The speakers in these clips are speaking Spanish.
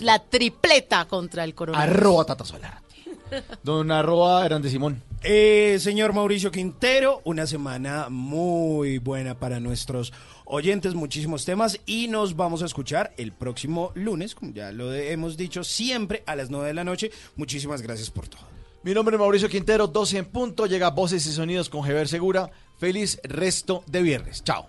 La tripleta contra el coronavirus. Arroba Tata Solar. Don arroba eran de Simón. Eh, señor Mauricio Quintero, una semana muy buena para nuestros oyentes, muchísimos temas y nos vamos a escuchar el próximo lunes, como ya lo hemos dicho, siempre a las 9 de la noche. Muchísimas gracias por todo. Mi nombre es Mauricio Quintero, 12 en punto, llega Voces y Sonidos con Geber Segura. Feliz resto de viernes. Chao.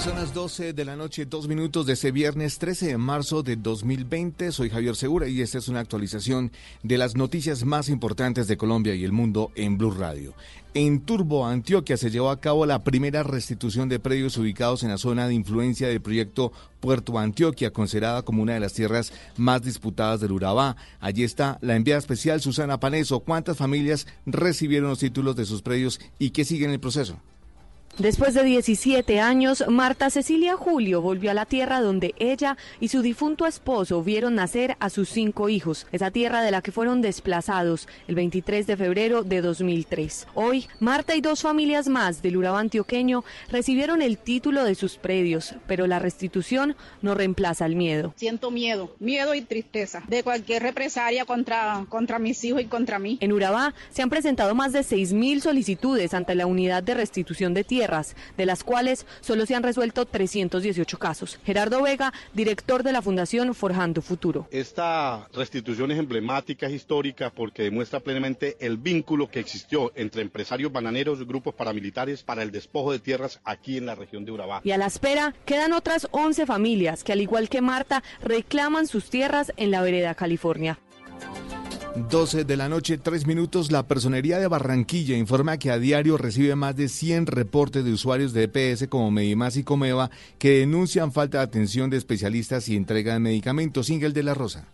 Son las 12 de la noche, dos minutos de este viernes 13 de marzo de 2020. Soy Javier Segura y esta es una actualización de las noticias más importantes de Colombia y el mundo en Blue Radio. En Turbo, Antioquia, se llevó a cabo la primera restitución de predios ubicados en la zona de influencia del proyecto Puerto Antioquia, considerada como una de las tierras más disputadas del Urabá. Allí está la enviada especial Susana Paneso. ¿Cuántas familias recibieron los títulos de sus predios y qué sigue en el proceso? Después de 17 años, Marta Cecilia Julio volvió a la tierra donde ella y su difunto esposo vieron nacer a sus cinco hijos, esa tierra de la que fueron desplazados el 23 de febrero de 2003. Hoy, Marta y dos familias más del Urabá antioqueño recibieron el título de sus predios, pero la restitución no reemplaza el miedo. Siento miedo, miedo y tristeza de cualquier represalia contra, contra mis hijos y contra mí. En Urabá se han presentado más de 6.000 solicitudes ante la unidad de restitución de tierras, de las cuales solo se han resuelto 318 casos. Gerardo Vega, director de la Fundación Forjando Futuro. Esta restitución es emblemática, es histórica, porque demuestra plenamente el vínculo que existió entre empresarios bananeros y grupos paramilitares para el despojo de tierras aquí en la región de Urabá. Y a la espera quedan otras 11 familias que, al igual que Marta, reclaman sus tierras en la vereda California. 12 de la noche, 3 minutos. La Personería de Barranquilla informa que a diario recibe más de 100 reportes de usuarios de EPS como Medimás y Comeva que denuncian falta de atención de especialistas y entrega de medicamentos. Ingel de la Rosa.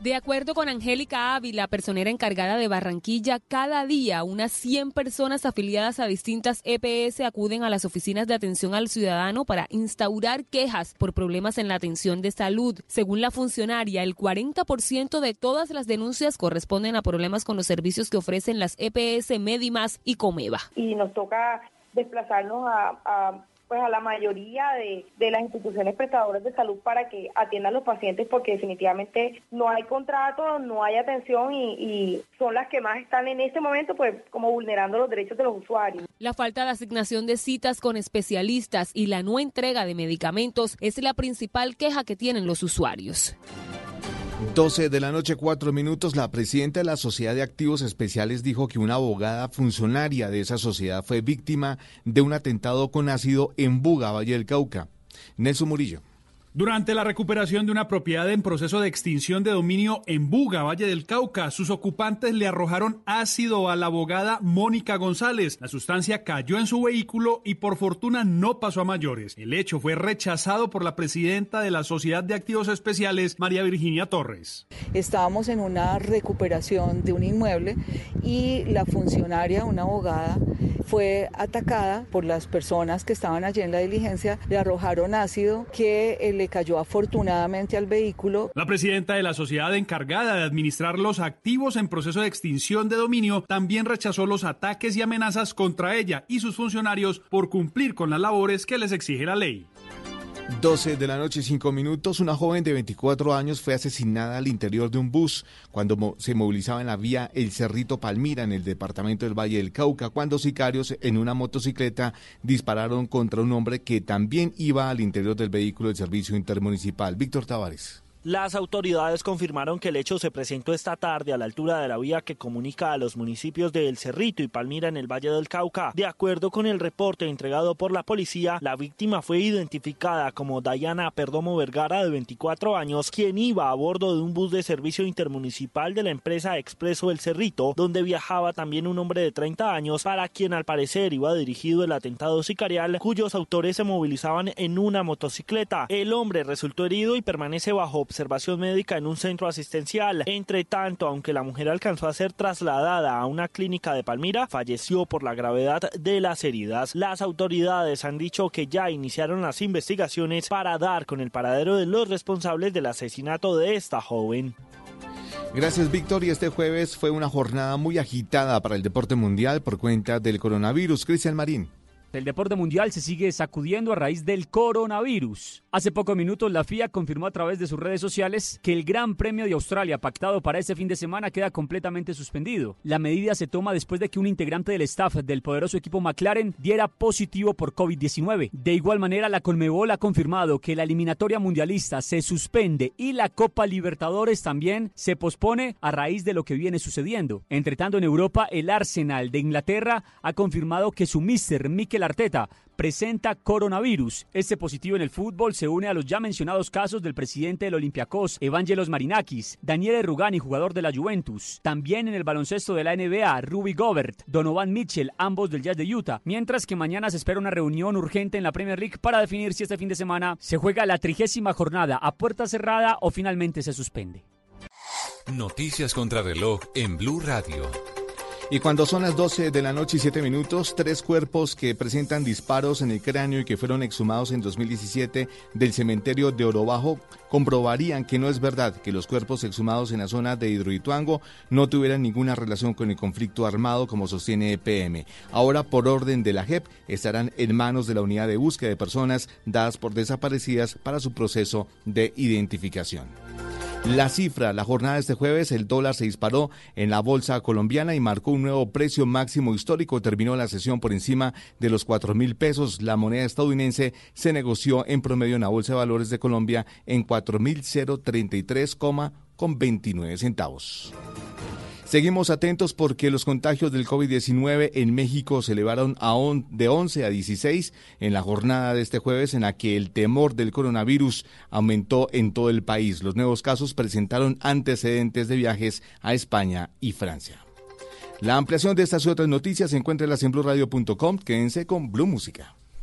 De acuerdo con Angélica Ávila, personera encargada de Barranquilla, cada día unas 100 personas afiliadas a distintas EPS acuden a las oficinas de atención al ciudadano para instaurar quejas por problemas en la atención de salud. Según la funcionaria, el 40% de todas las denuncias corresponden a problemas con los servicios que ofrecen las EPS Medimas y Comeva. y nos toca desplazarnos a, a, pues a la mayoría de, de las instituciones prestadoras de salud para que atiendan los pacientes porque definitivamente no hay contrato, no hay atención y, y son las que más están en este momento pues como vulnerando los derechos de los usuarios. La falta de asignación de citas con especialistas y la no entrega de medicamentos es la principal queja que tienen los usuarios. 12 de la noche, 4 minutos. La presidenta de la Sociedad de Activos Especiales dijo que una abogada funcionaria de esa sociedad fue víctima de un atentado con ácido en Buga, Valle del Cauca. Nelson Murillo. Durante la recuperación de una propiedad en proceso de extinción de dominio en Buga, Valle del Cauca, sus ocupantes le arrojaron ácido a la abogada Mónica González. La sustancia cayó en su vehículo y por fortuna no pasó a mayores. El hecho fue rechazado por la presidenta de la Sociedad de Activos Especiales, María Virginia Torres. Estábamos en una recuperación de un inmueble y la funcionaria, una abogada, fue atacada por las personas que estaban allí en la diligencia, le arrojaron ácido que eh, cayó afortunadamente al vehículo. La presidenta de la sociedad encargada de administrar los activos en proceso de extinción de dominio también rechazó los ataques y amenazas contra ella y sus funcionarios por cumplir con las labores que les exige la ley. 12 de la noche, 5 minutos. Una joven de 24 años fue asesinada al interior de un bus cuando se movilizaba en la vía El Cerrito Palmira, en el departamento del Valle del Cauca, cuando sicarios en una motocicleta dispararon contra un hombre que también iba al interior del vehículo del servicio intermunicipal. Víctor Tavares. Las autoridades confirmaron que el hecho se presentó esta tarde a la altura de la vía que comunica a los municipios de El Cerrito y Palmira en el Valle del Cauca. De acuerdo con el reporte entregado por la policía, la víctima fue identificada como Dayana Perdomo Vergara, de 24 años, quien iba a bordo de un bus de servicio intermunicipal de la empresa Expreso El Cerrito, donde viajaba también un hombre de 30 años, para quien al parecer iba dirigido el atentado sicarial, cuyos autores se movilizaban en una motocicleta. El hombre resultó herido y permanece bajo observación médica en un centro asistencial. Entre tanto, aunque la mujer alcanzó a ser trasladada a una clínica de Palmira, falleció por la gravedad de las heridas. Las autoridades han dicho que ya iniciaron las investigaciones para dar con el paradero de los responsables del asesinato de esta joven. Gracias, Víctor. Y este jueves fue una jornada muy agitada para el deporte mundial por cuenta del coronavirus. Cristian Marín. El deporte mundial se sigue sacudiendo a raíz del coronavirus. Hace pocos minutos la FIA confirmó a través de sus redes sociales que el Gran Premio de Australia pactado para este fin de semana queda completamente suspendido. La medida se toma después de que un integrante del staff del poderoso equipo McLaren diera positivo por COVID-19. De igual manera, la Conmebol ha confirmado que la eliminatoria mundialista se suspende y la Copa Libertadores también se pospone a raíz de lo que viene sucediendo. Entre tanto, en Europa, el Arsenal de Inglaterra ha confirmado que su mister Mikel Arteta presenta coronavirus. Este positivo en el fútbol se une a los ya mencionados casos del presidente del Olympiacos, Evangelos Marinakis, Daniele Rugani, jugador de la Juventus. También en el baloncesto de la NBA, Ruby Gobert, Donovan Mitchell, ambos del Jazz de Utah. Mientras que mañana se espera una reunión urgente en la Premier League para definir si este fin de semana se juega la trigésima jornada a puerta cerrada o finalmente se suspende. Noticias contra reloj en Blue Radio. Y cuando son las 12 de la noche y 7 minutos, tres cuerpos que presentan disparos en el cráneo y que fueron exhumados en 2017 del cementerio de Orobajo comprobarían que no es verdad que los cuerpos exhumados en la zona de Hidroituango no tuvieran ninguna relación con el conflicto armado como sostiene EPM. Ahora, por orden de la JEP, estarán en manos de la unidad de búsqueda de personas dadas por desaparecidas para su proceso de identificación. La cifra, la jornada de este jueves, el dólar se disparó en la bolsa colombiana y marcó un nuevo precio máximo histórico. Terminó la sesión por encima de los 4 mil pesos. La moneda estadounidense se negoció en promedio en la Bolsa de Valores de Colombia en 4 mil 033, con 29 centavos. Seguimos atentos porque los contagios del COVID-19 en México se elevaron a de 11 a 16 en la jornada de este jueves en la que el temor del coronavirus aumentó en todo el país. Los nuevos casos presentaron antecedentes de viajes a España y Francia. La ampliación de estas y otras noticias se encuentra en blueradio.com. Quédense con Blue Música.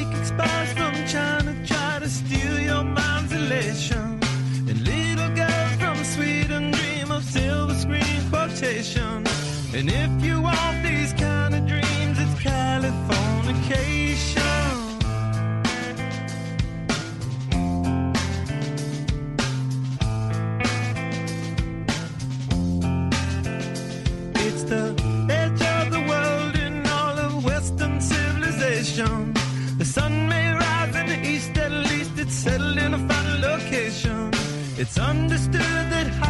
psychic spies from China try to steal. It's understood that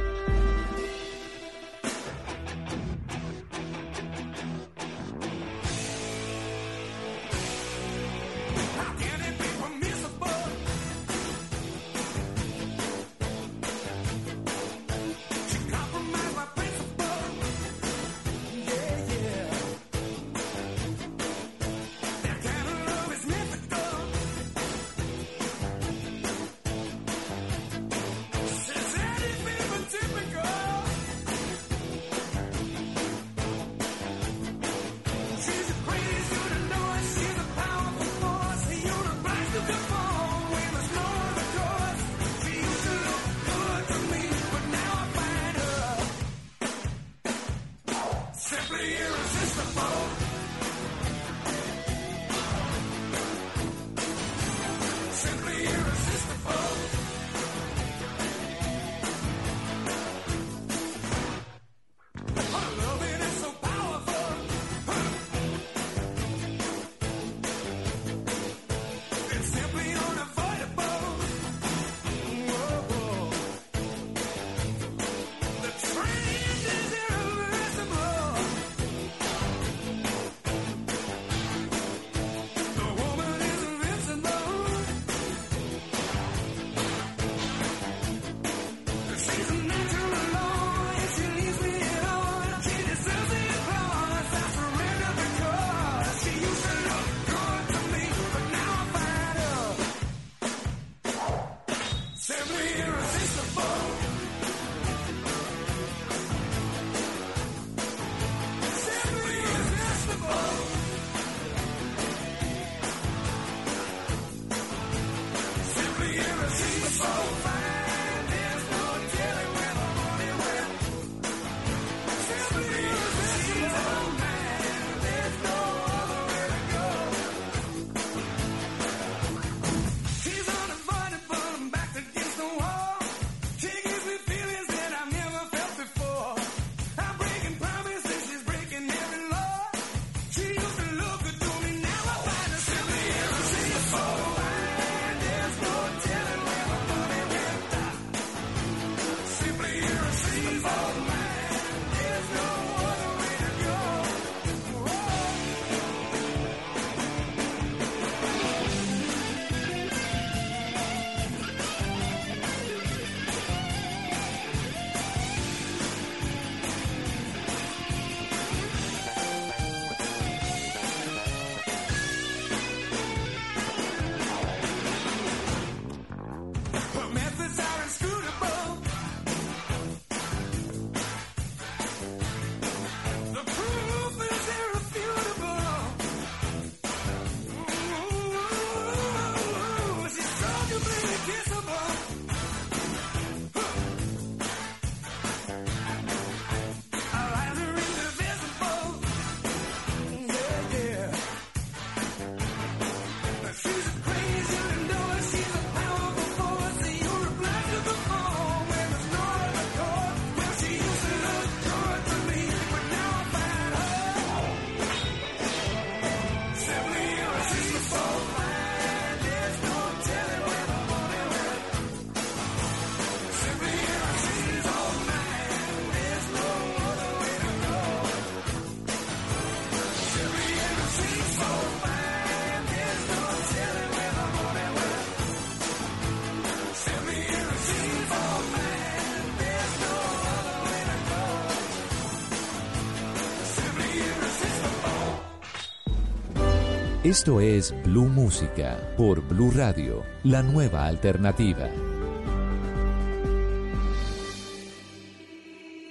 Esto es Blue Música por Blue Radio, la nueva alternativa.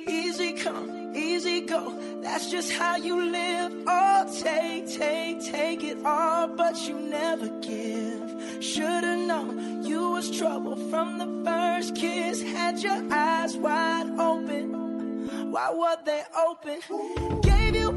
Easy come, easy go. That's just how you live. Oh, take, take, take it all, but you never give. Should've known you was trouble from the first kiss. Had your eyes wide open. Why were they open? Gave you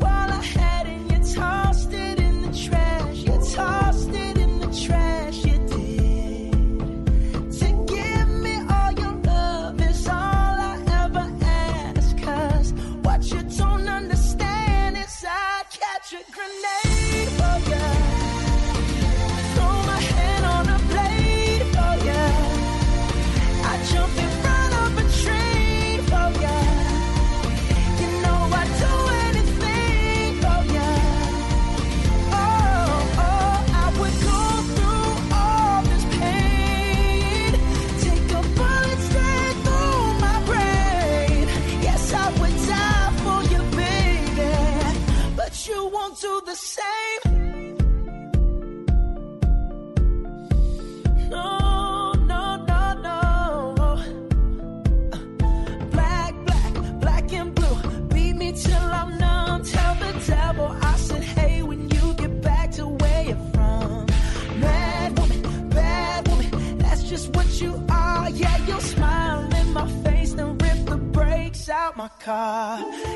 car.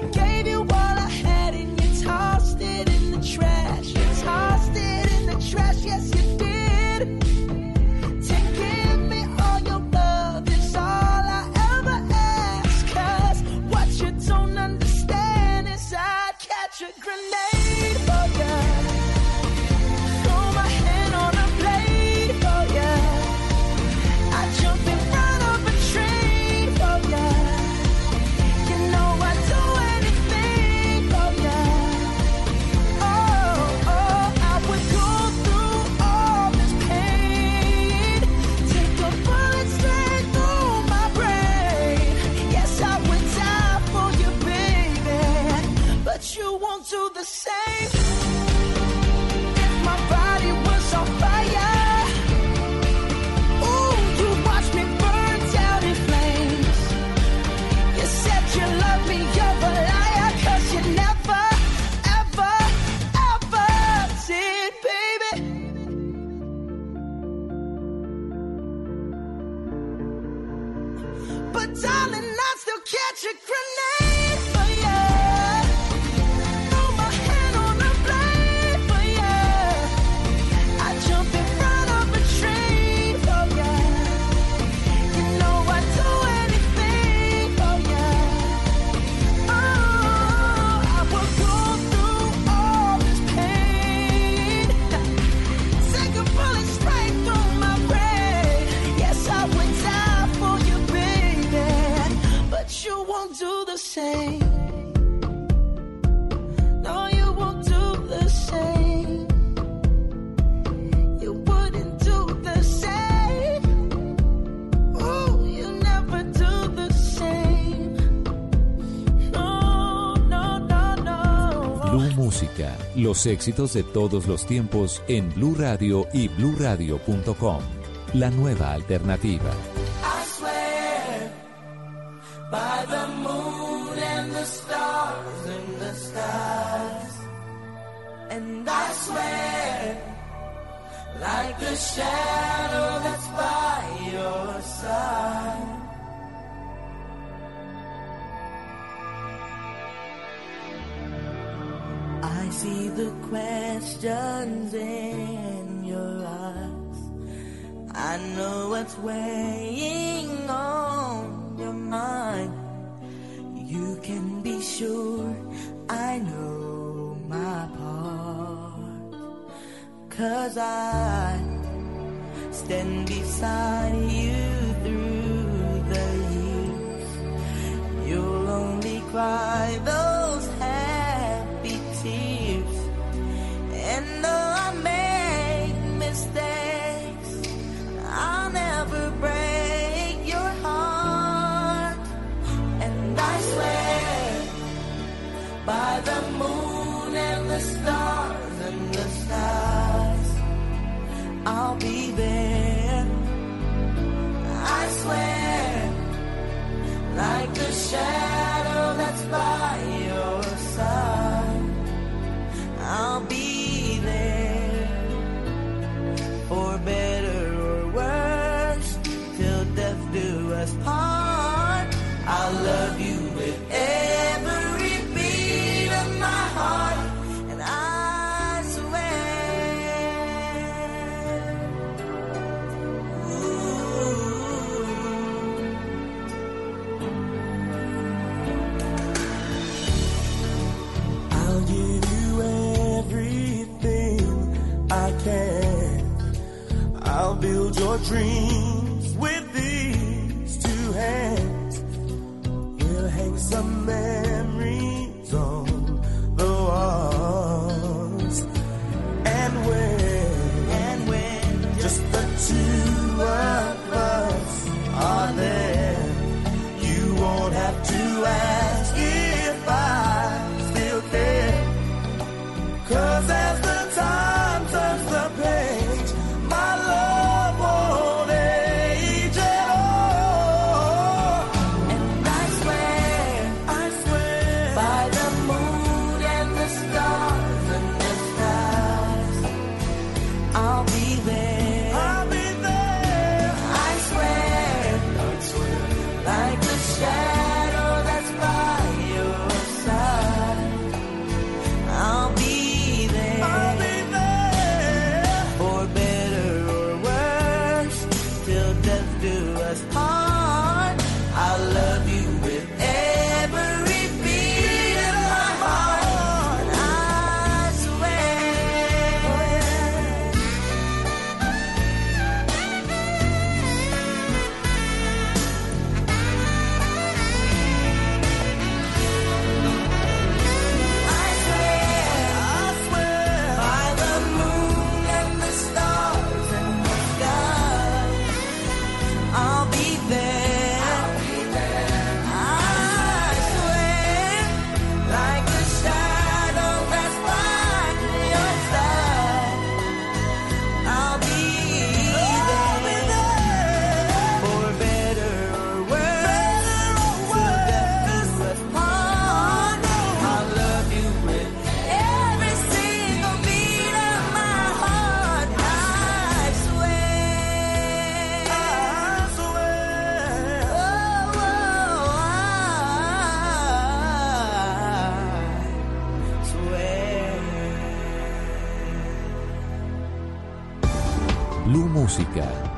Los éxitos de todos los tiempos en Blue Radio y bluradio.com. La nueva alternativa. like the shadow that's by your. see the questions in your eyes. I know what's weighing on your mind. You can be sure I know my part. Cause I stand beside you through the years. You'll only cry the moon and the stars and the stars. I'll be there. I swear, like the shadow that's by your side. I'll be Dream.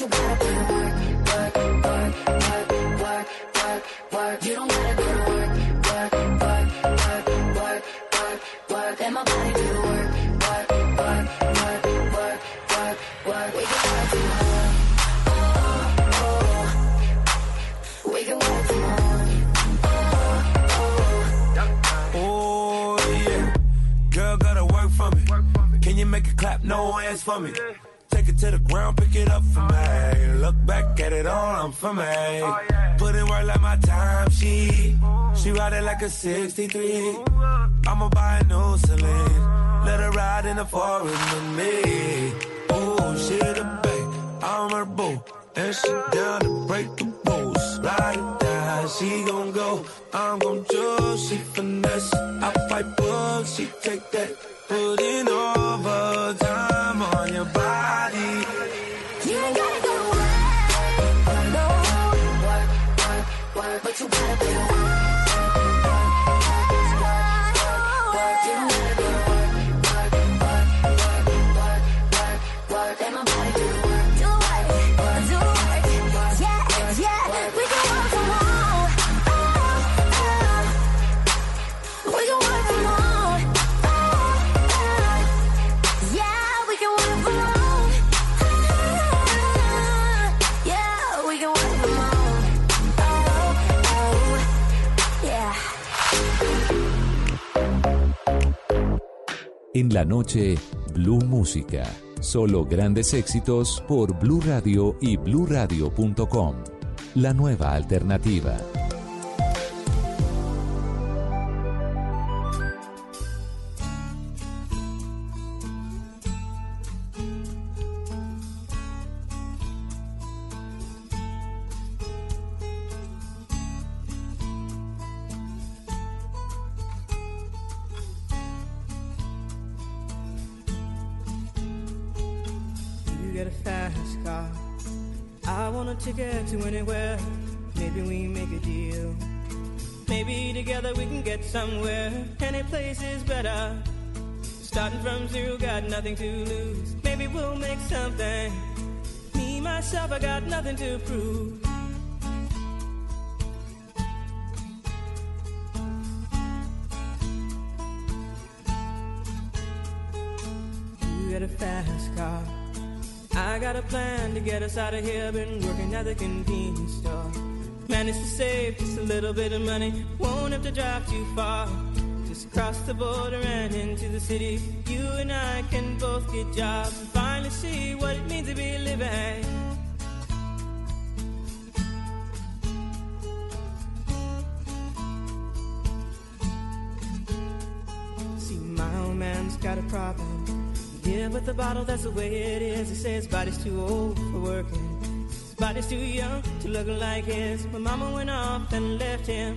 You gotta put in work, work, work, work, work, work, work. You don't gotta go to work, work, work, work, work, work, work. Let my body do the work, work, work, work, work, work, work. We can work tomorrow. Oh, oh. We can work tomorrow. Oh yeah, girl gotta work for me. Can you make it clap? No hands for me. It to the ground, pick it up for me. Look back at it all, I'm for me. Put in work like my time, she. She ride it like a 63. I'ma buy a new Celine. Let her ride in the forest with me. Oh, she the babe, I'm her boo. And she down to break the rules. Or die, she gon' go. I'm gon' choose, she finesse. I fight bugs, she take that. put Putting overtime En la noche, Blue Música. Solo grandes éxitos por Blue Radio y bluradio.com. La nueva alternativa. Money. Won't have to drive too far. Just cross the border and into the city. You and I can both get jobs and finally see what it means to be living. See, my old man's got a problem. Yeah, but the bottle, that's the way it is. He says body's too old for working. His body's too young to look like his. My mama went off and left him.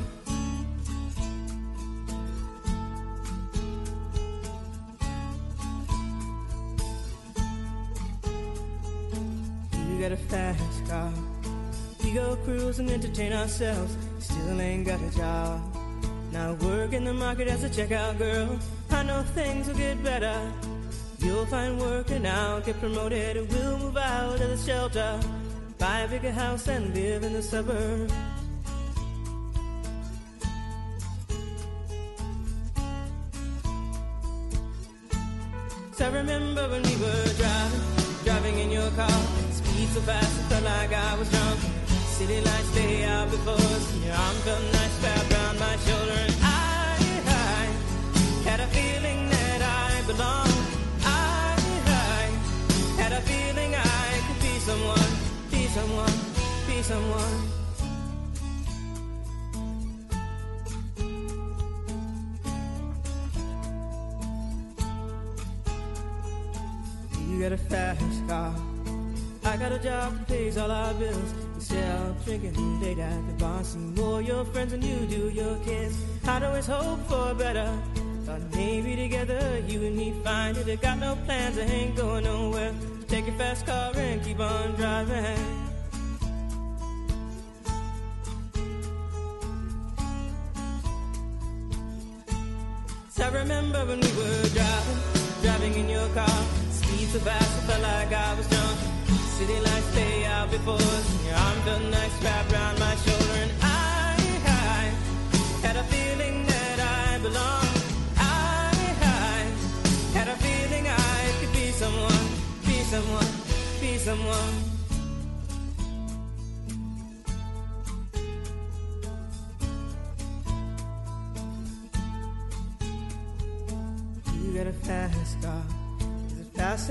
Cruise and entertain ourselves. Still ain't got a job. Now work in the market as a checkout girl. I know things will get better. You'll find work and I'll get promoted. We'll move out of the shelter. Buy a bigger house and live in the suburbs. I remember when we were driving, driving in your car. Speed so fast, it felt like I was drunk city lights day out before us, your arm come nice wrapped around my shoulder. And I, I had a feeling that I belonged. I, I had a feeling I could be someone, be someone, be someone. You got a fast car. I got a job that pays all our bills. Drinking late at the bar. See more your friends than you do your kids. I'd always hope for better. Thought maybe together you and me find it. I got no plans, I ain't going nowhere. Take your fast car and keep on driving.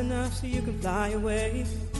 Enough so you can fly away?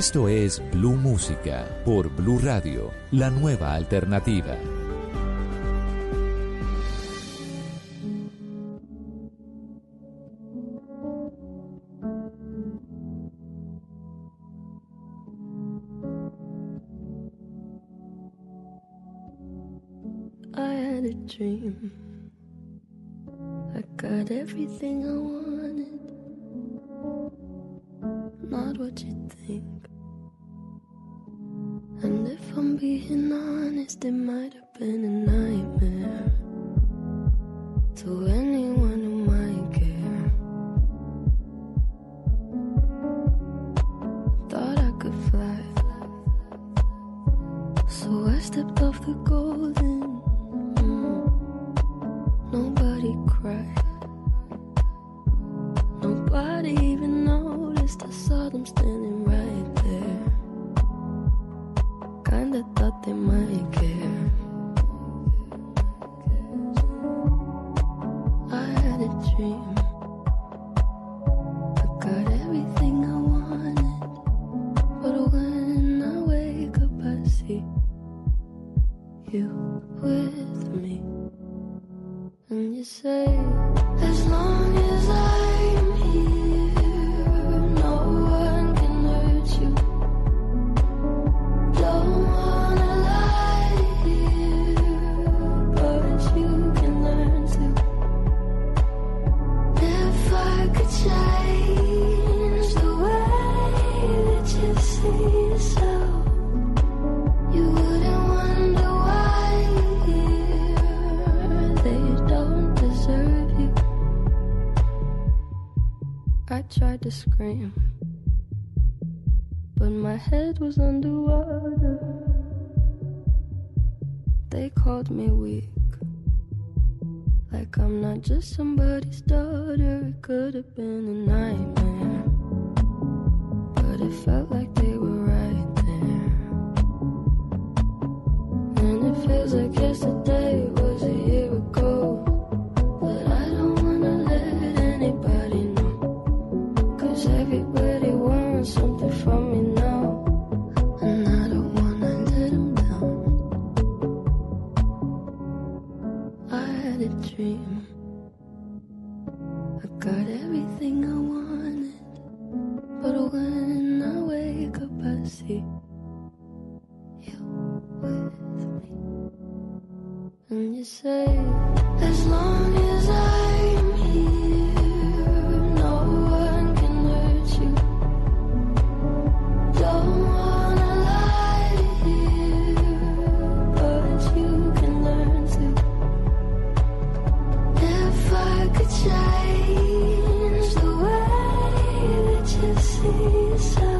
Esto es Blue Música por Blue Radio, la nueva alternativa. I had a dream. I got everything I wanted. Not what you think. it might have been a nightmare to anyone who might care. Thought I could fly, so I stepped off the golden. Mm. Nobody cried, nobody even noticed. I saw them standing right kinda thought they might care. I had a dream. I got everything I wanted. But when I wake up, I see you with me. And you say, somebody's daughter. It could have been. so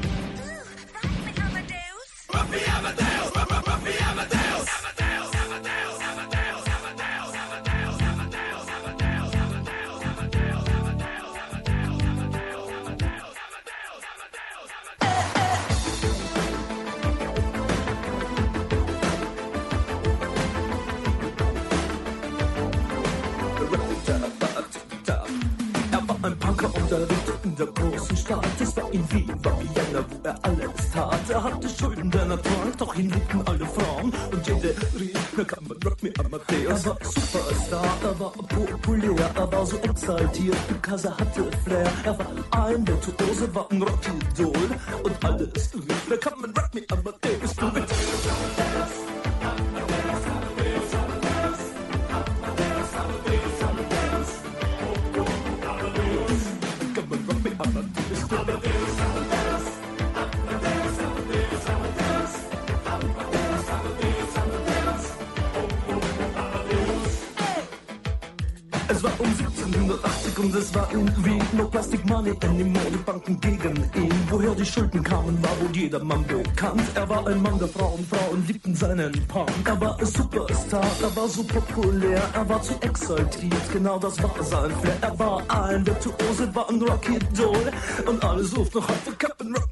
Hatte Schulden, denn er trank, doch ihn liebten alle Frauen. Und jede rief, na kann man Rock Me Amadeus. Er war Superstar, er war populär, er war so exaltiert, er hatte Flair. Er war ein Virtuose, war ein Rockidol. Und alles rief, na kann man Rock Me Amadeus. Money anymore. Die Banken gegen ihn. Woher die Schulden kamen, war wohl jedermann bekannt. Er war ein Mann der Frauen, Frauen liebten seinen Punk. Er war ein Superstar, er war so populär, er war zu exaltiert, genau das war sein Flair. Er war ein Virtuose, war ein Rocky Doll und ruft noch heute Captain Rock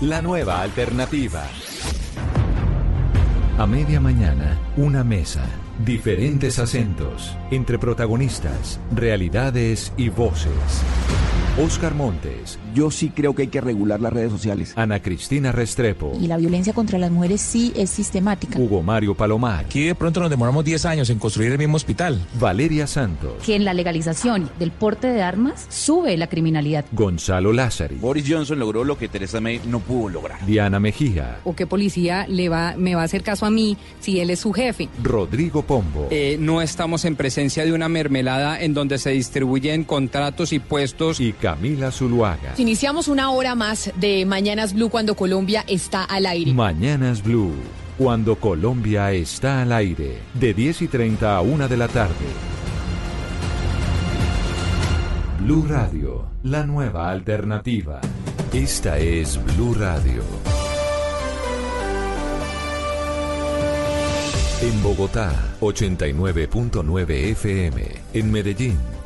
La nueva alternativa. A media mañana, una mesa, diferentes acentos, entre protagonistas, realidades y voces. Oscar Montes. Yo sí creo que hay que regular las redes sociales. Ana Cristina Restrepo. Y la violencia contra las mujeres sí es sistemática. Hugo Mario Palomar. Aquí de pronto nos demoramos 10 años en construir el mismo hospital. Valeria Santos. Que en la legalización del porte de armas sube la criminalidad. Gonzalo Lázari. Boris Johnson logró lo que Teresa May no pudo lograr. Diana Mejía. ¿O qué policía le va, me va a hacer caso a mí si él es su jefe? Rodrigo Pombo. Eh, no estamos en presencia de una mermelada en donde se distribuyen contratos y puestos. Y Camila Zuluaga. Iniciamos una hora más de Mañanas Blue cuando Colombia está al aire. Mañanas Blue. Cuando Colombia está al aire. De 10 y 30 a 1 de la tarde. Blue Radio. La nueva alternativa. Esta es Blue Radio. En Bogotá, 89.9 FM. En Medellín,